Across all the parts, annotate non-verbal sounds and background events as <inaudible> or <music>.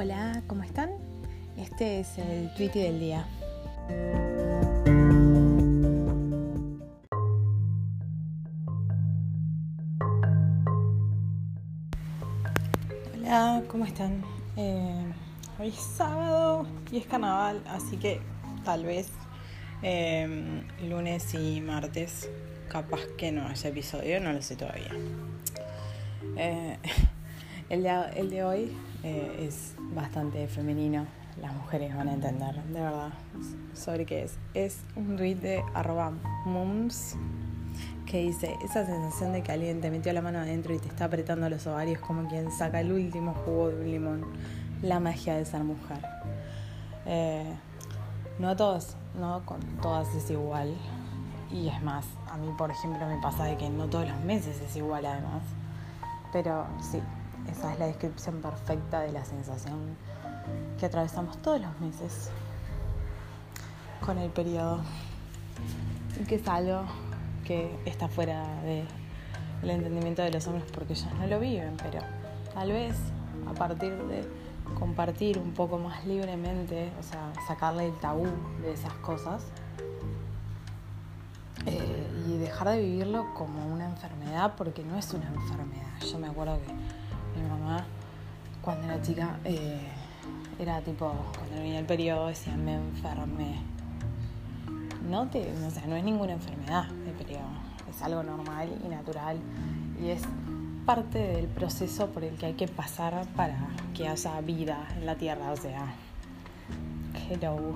Hola, ¿cómo están? Este es el tweet del día. Hola, ¿cómo están? Eh, hoy es sábado y es carnaval, así que tal vez eh, lunes y martes capaz que no haya episodio, no lo sé todavía. Eh, el, de, el de hoy eh, es bastante femenino, las mujeres van a entender, de verdad, sobre qué es. Es un tweet de arroba mums que dice, esa sensación de que alguien te metió la mano adentro y te está apretando los ovarios como quien saca el último jugo de un limón, la magia de ser mujer. Eh, no a todos, no con todas es igual. Y es más, a mí por ejemplo me pasa de que no todos los meses es igual además. Pero sí, esa es la descripción perfecta de la sensación que atravesamos todos los meses con el periodo. Y que es algo que está fuera del entendimiento de los hombres porque ellos no lo viven, pero tal vez a partir de compartir un poco más libremente, o sea, sacarle el tabú de esas cosas eh, y dejar de vivirlo como una enfermedad, porque no es una enfermedad. Yo me acuerdo que mi mamá, cuando era chica, eh, era tipo, cuando venía el periodo, decía, me enfermé. No, te, o sea, no es ninguna enfermedad el periodo, es algo normal y natural y es parte del proceso por el que hay que pasar para que haya vida en la Tierra, o sea, hello.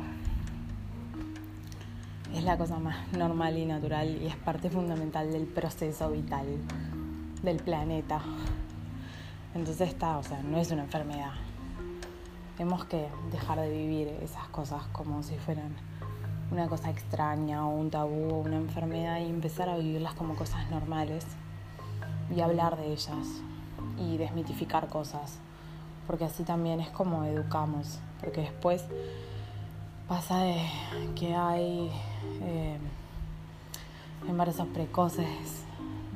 Es la cosa más normal y natural y es parte fundamental del proceso vital del planeta. Entonces está, o sea, no es una enfermedad. Tenemos que dejar de vivir esas cosas como si fueran una cosa extraña o un tabú o una enfermedad y empezar a vivirlas como cosas normales y hablar de ellas y desmitificar cosas, porque así también es como educamos, porque después pasa de que hay eh, embarazos precoces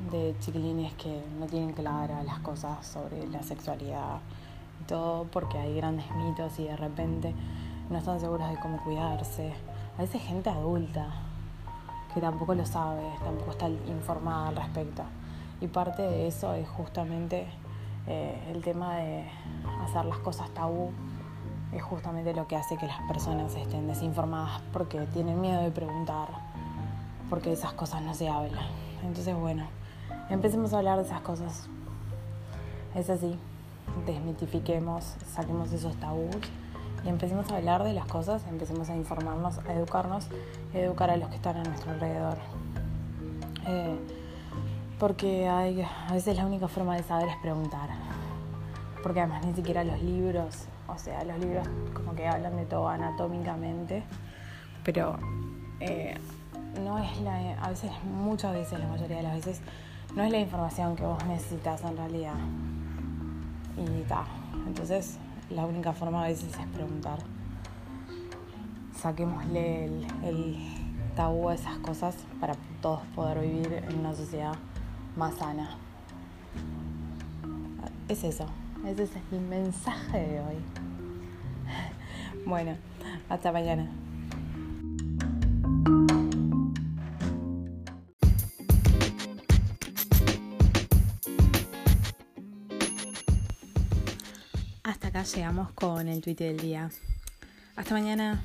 de chiquilines que no tienen claras las cosas sobre la sexualidad y todo porque hay grandes mitos y de repente no están seguros de cómo cuidarse. A veces gente adulta que tampoco lo sabe, tampoco está informada al respecto. Y parte de eso es justamente eh, el tema de hacer las cosas tabú, es justamente lo que hace que las personas estén desinformadas porque tienen miedo de preguntar, porque esas cosas no se hablan. Entonces, bueno, empecemos a hablar de esas cosas. Es así, desmitifiquemos, saquemos esos tabús y empecemos a hablar de las cosas, empecemos a informarnos, a educarnos, a educar a los que están a nuestro alrededor. Eh, porque hay, a veces la única forma de saber es preguntar. Porque además ni siquiera los libros, o sea, los libros como que hablan de todo anatómicamente, pero eh, no es la, a veces, muchas veces, la mayoría de las veces, no es la información que vos necesitas en realidad. Y ta, entonces la única forma a veces es preguntar. Saquémosle el, tabú a esas cosas para todos poder vivir en una sociedad más sana. Es eso, ese es el mensaje de hoy. <laughs> Bueno, hasta mañana. Acá llegamos con el tweet del día. Hasta mañana.